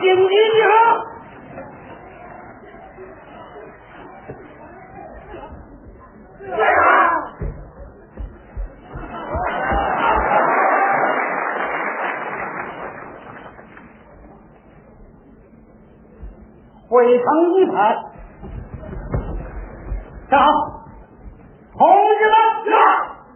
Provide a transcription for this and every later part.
紧急集合！会场一排，站好，同志们，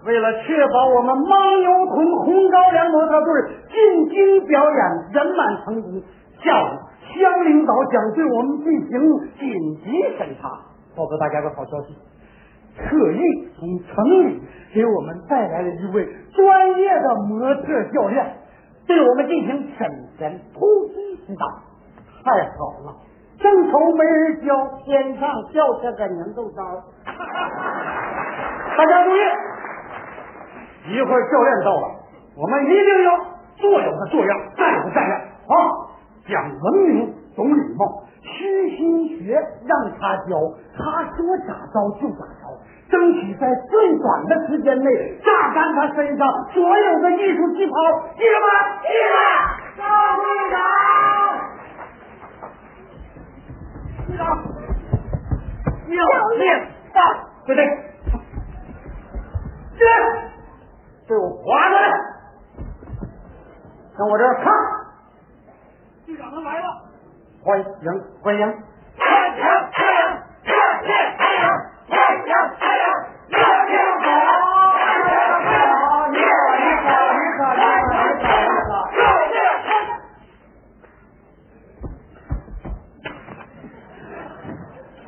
为了确保我们牦牛屯红高粱模特队进京表演圆满成功，下午乡领导将对我们进行紧急审查。告诉大家个好消息，特意从城里给我们带来了一位专业的模特教练，对我们进行审前突击指导。太好了！正愁没人教，天上掉下个年豆招。大家注意，一会儿教练到了，我们一定要做有的做样，站有个站样啊！讲文明，懂礼貌，虚心学，让他教，他说咋着就咋着，争取在最短的时间内榨干他身上所有的艺术细胞，记得吗？记得。赵队长。队长，教练到，对对，进来，队伍划过来，向我这儿看。欢迎欢迎。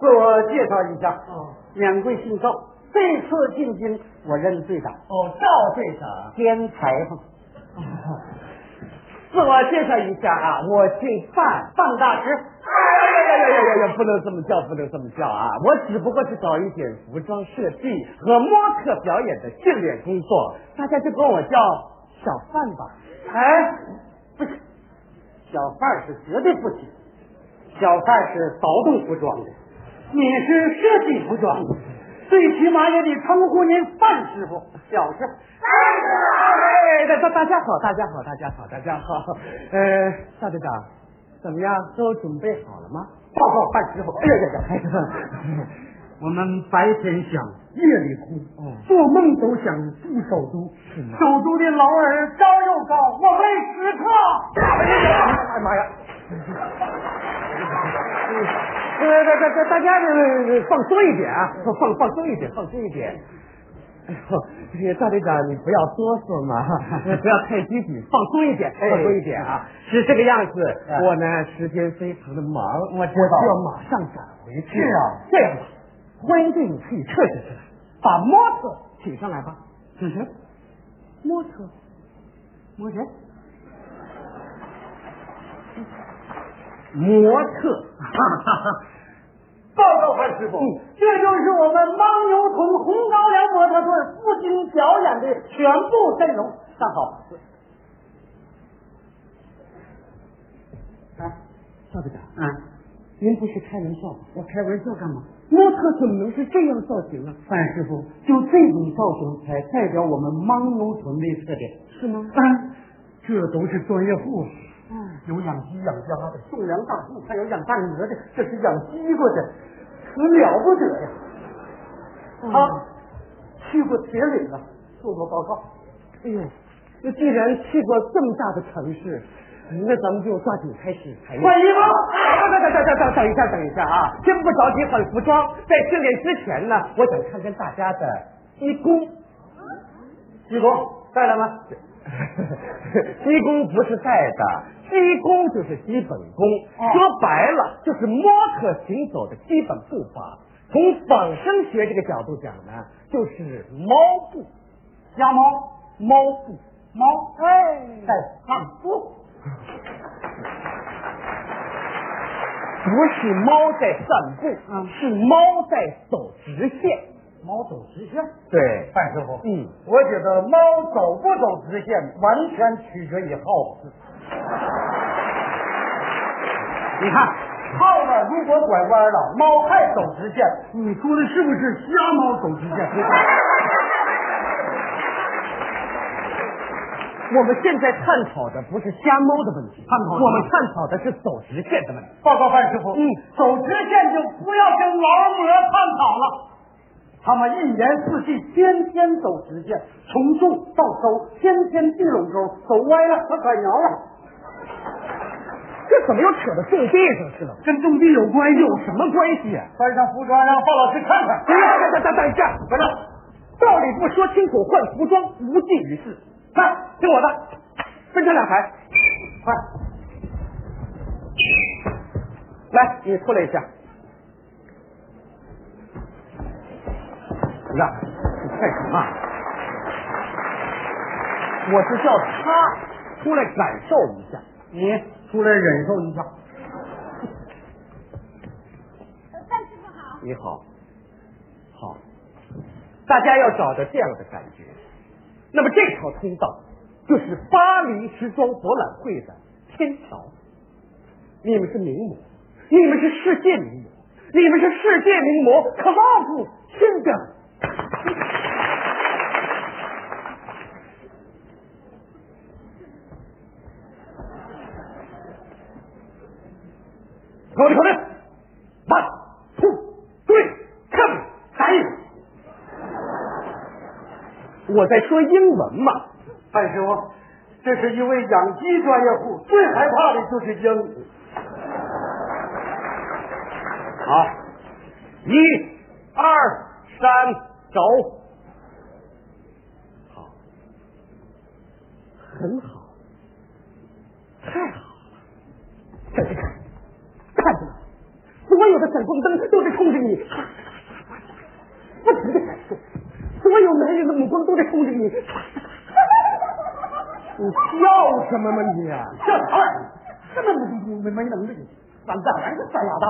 自我介绍一下，哦免贵姓赵，这次进京我任队长，哦，赵队长。兼裁缝。自我介绍一下啊，我姓范，范大师，哎呀呀呀呀呀！不能这么叫，不能这么叫啊！我只不过是搞一点服装设计和模特表演的训练工作，大家就管我叫小范吧。哎，不行，小范是绝对不行，小范是劳动服装的，你是设计服装，最起码也得称呼您范师傅，小师傅。哎，大大大家好，大家好，大家好，大家好。呃，夏队长，怎么样？都准备好了吗？报告范师傅，哎呀呀呀！我们白天想，夜里哭，哦做梦都想住首都。首都的劳儿高又高，我为时刻。哎呀妈呀！大大大大家放松一点啊，放放松一点，放松一点。哎呦，这个赵队长，你不要哆嗦嘛，不要太积极，放松一点，放松一点啊！是这个样子，我呢时间非常的忙，我知道就要马上赶回去。是啊这样吧，欢迎队你可以撤下去了，把模特请上来吧。请谁？模特，模特？模特，报告范师傅，嗯这就是我们牦牛屯红高粱模特队赴京表演的全部阵容。站好。哎，赵队长，啊，您不是开玩笑吧？我开玩笑干嘛？模特怎么能是这样造型啊？范师傅，就这种造型才代表我们牦牛屯的特点。是吗？嗯，这都是专业户，嗯，有养鸡养鸭的，种粮大户，还有养大鹅的，这是养鸡瓜的，可了不得呀！他去过铁岭啊，做过报告。哎呦，那既然去过这么大的城市，那咱们就抓紧开始排练。换衣服。等等等等等等一下，等一下啊！先不着急换服装，在训练之前呢，我想看看大家的衣功。济公带来吗？基功不是带的，基功就是基本功，哦说白了就是模特行走的基本步伐。从仿生学这个角度讲呢，就是猫步，鸭猫，猫步。猫，哎，在散步。不是猫在散步，嗯是猫在走直线。猫走直线。对，范师傅，嗯，我觉得猫走不走直线，完全取决于耗子。你看，耗子如果拐弯了，猫还走直线，你说的是不是瞎猫走直线？我们现在探讨的不是瞎猫的问题，探讨我们探讨的是走直线的问题。报告范师傅，嗯，走直线就不要跟劳模探讨了。他们一年四季天天走直线，从种到收，天天地垄沟，走歪了可拐苗了。这怎么又扯到种地上去了？跟种地有关系？有什么关系啊？穿上服装让鲍老师看看。等等等等等一下，等着，道理不说清楚，换服装无济于事。看，听我的，分成两排，快，来，你出来一下。让你干什么？我是叫他出来感受一下，你出来忍受一下。范师傅好。你好，好，大家要找到这样的感觉。那么这条通道就是巴黎时装博览会的天桥。你们是名模，你们是世界名模，你们是世界名模，可望不亲的。口令口令，one two three come，来！我在说英文嘛。范师傅，这是一位养鸡专业户，最害怕的就是鹰。好，一、二、三，走。好，很好，太好了。再去看，看见了，所有的闪光灯都在冲着你，不停的闪烁，所有男人的目光都在冲着你。你笑什么嘛你啊？笑啥玩意儿？根本没没没能力，完蛋，还是三丫大。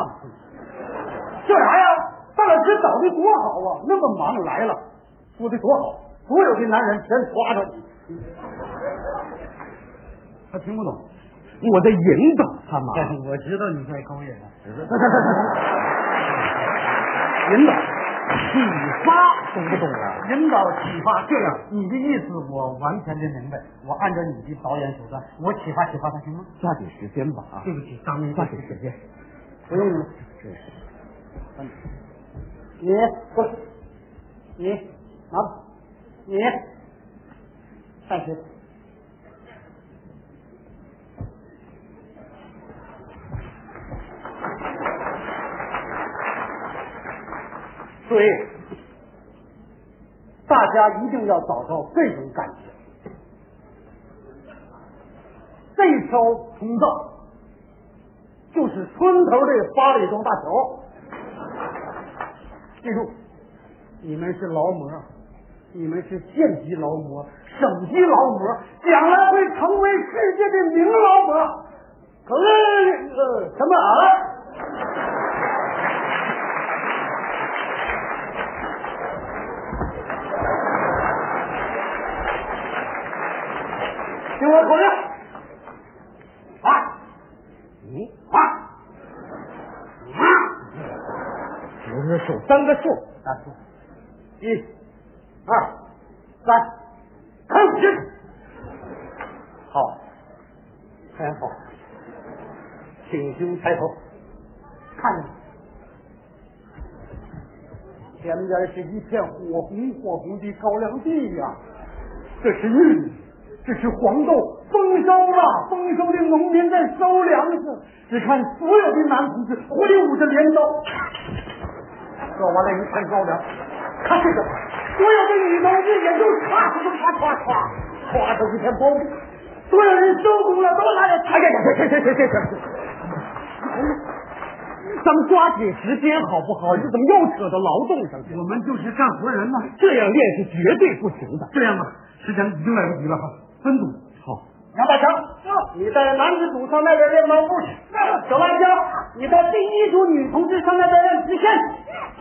笑啥呀？范老师找的多好啊，那么忙来了，说的多好，所有的男人全抓着你。他听不懂，我在引导他嘛。我知道你在勾引他，引导、启发，懂不懂啊？引导启发。这样，你的意思我完全的明白，我按照你的导演手段，我启发启发他，行吗？抓紧时间吧啊！对不起，当面抓紧时间。不用了。你不，你拿吧，你上去。所以，大家一定要找到这种感觉。这条通道就是村头的八里庄大桥。记住，你们是劳模，你们是县级劳模、省级劳模，将来会成为世界的名劳模。可是呃，什么啊？听我口令，啊，嗯，啊，啊！我是数三个数，大数，一、二、三，开始。好，很好，挺胸抬头，看着，前边是一片火红火红的高粱地呀、这是玉米，这是黄豆，丰收了，丰收的农民在收粮食。只看所有的男同志挥舞着镰刀，说完了一看高粱，看这个，所有的女同志也都唰唰唰唰唰，唰出一片苞米。所有人收工了，都拿着哎呀呀，行行行行行，咱们抓紧时间好不好？你怎么又扯到劳动上去了？我们就是干活人嘛。这样练是绝对不行的。这样吧，时间已经来不及了哈，分组。好，杨大强，你在男子组上那边练猫步去。小辣椒，你在第一组女同志上那边练直线，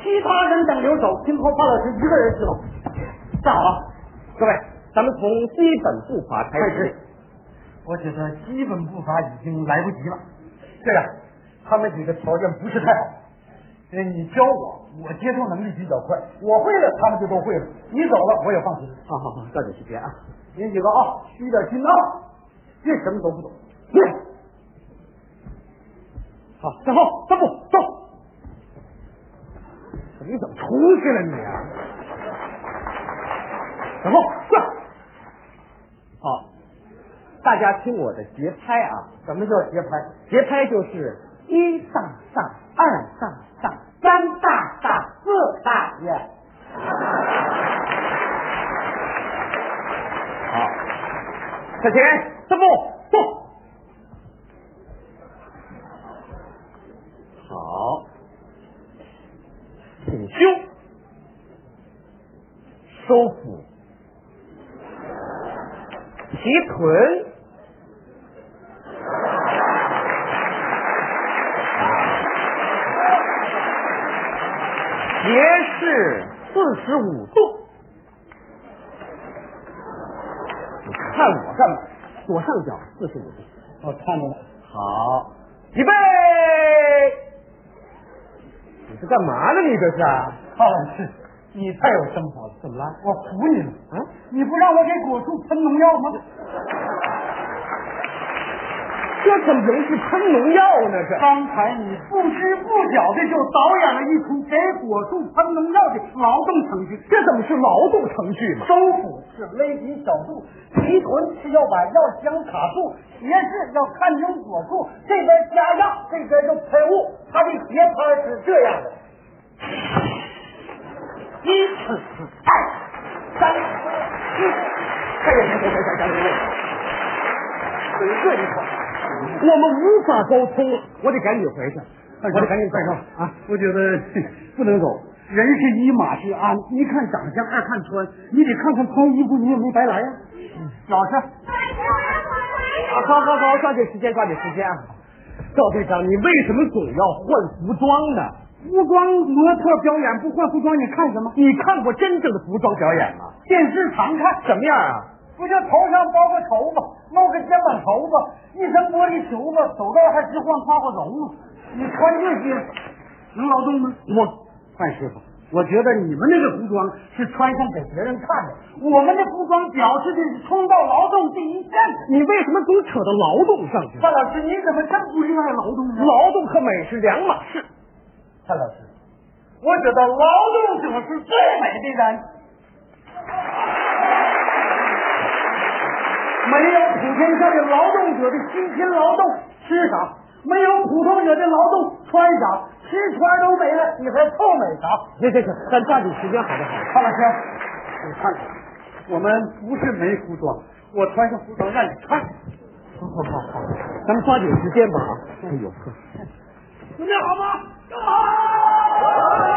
其他人等留守，今后范老师一个人指导。站好了，各位，咱们从基本步伐开始。我觉得基本步伐已经来不及了。这样，他们几个条件不是太好。哎，你教我，我接受能力比较快，我会了，他们就都会了。你走了，我也放心。好好好，抓紧时间啊！您几个啊，虚点心啊，别什么都不懂。好，站后，三步走。你怎么出去了你啊？然后转。好，大家听我的节拍啊！什么叫节拍？节拍就是一大大，二大大，三大大，四大耶。向前，三步走。好，挺胸，收腹，提臀。斜视四十五度，你看我干嘛？左上角四十五度，我看见了。好，预备。你是干嘛呢？你这是？赵老师，你太有生活了。怎么了？我服你了。啊？你不让我给果树喷农药吗？这怎么能是喷农药呢？这刚才你不知不觉的就导演了一出给果树喷农药的劳动程序，这怎么是劳动程序嘛？收腹是勒紧小肚，提臀是要把药箱卡住，斜视要看清果树，这边加药，这边就喷雾，它的节拍是这样的：一次、二、三、四，哎呀，行行行行行行，整个一块。我们无法沟通，我得赶紧回去，我得赶紧快快啊！我觉得不能走，人是一，马是鞍，一看长相，二看穿，你得看看穿衣服，你也没白来呀。老师，啊，好好好，抓紧时间，抓紧时间啊！赵队长，你为什么总要换服装呢？服装模特表演不换服装，你看什么？你看过真正的服装表演吗？电视常看，什么样啊？不就头上包个头发，露个肩膀头发，一身玻璃球子，走道还直晃胯胯绒吗？你穿这些能劳动吗？我范师傅，我觉得你们那个服装是穿上给别人看的，我们的服装表示的是冲到劳动第一线。你为什么总扯到劳动上去？范老师，你怎么这么不热爱劳动呢？劳动和美是两码事。范老师，我觉得劳动者是最美的人。没有普天下的劳动者的辛勤劳动吃啥？没有普通者的劳动穿啥？吃穿都没了，你还臭美啥？行行行，咱抓紧时间好不好？潘老师，你看看，我们不是没服装，我穿上服装让你看。好好好好，咱们抓紧时间吧啊！哎呦呵，准备好吗？好。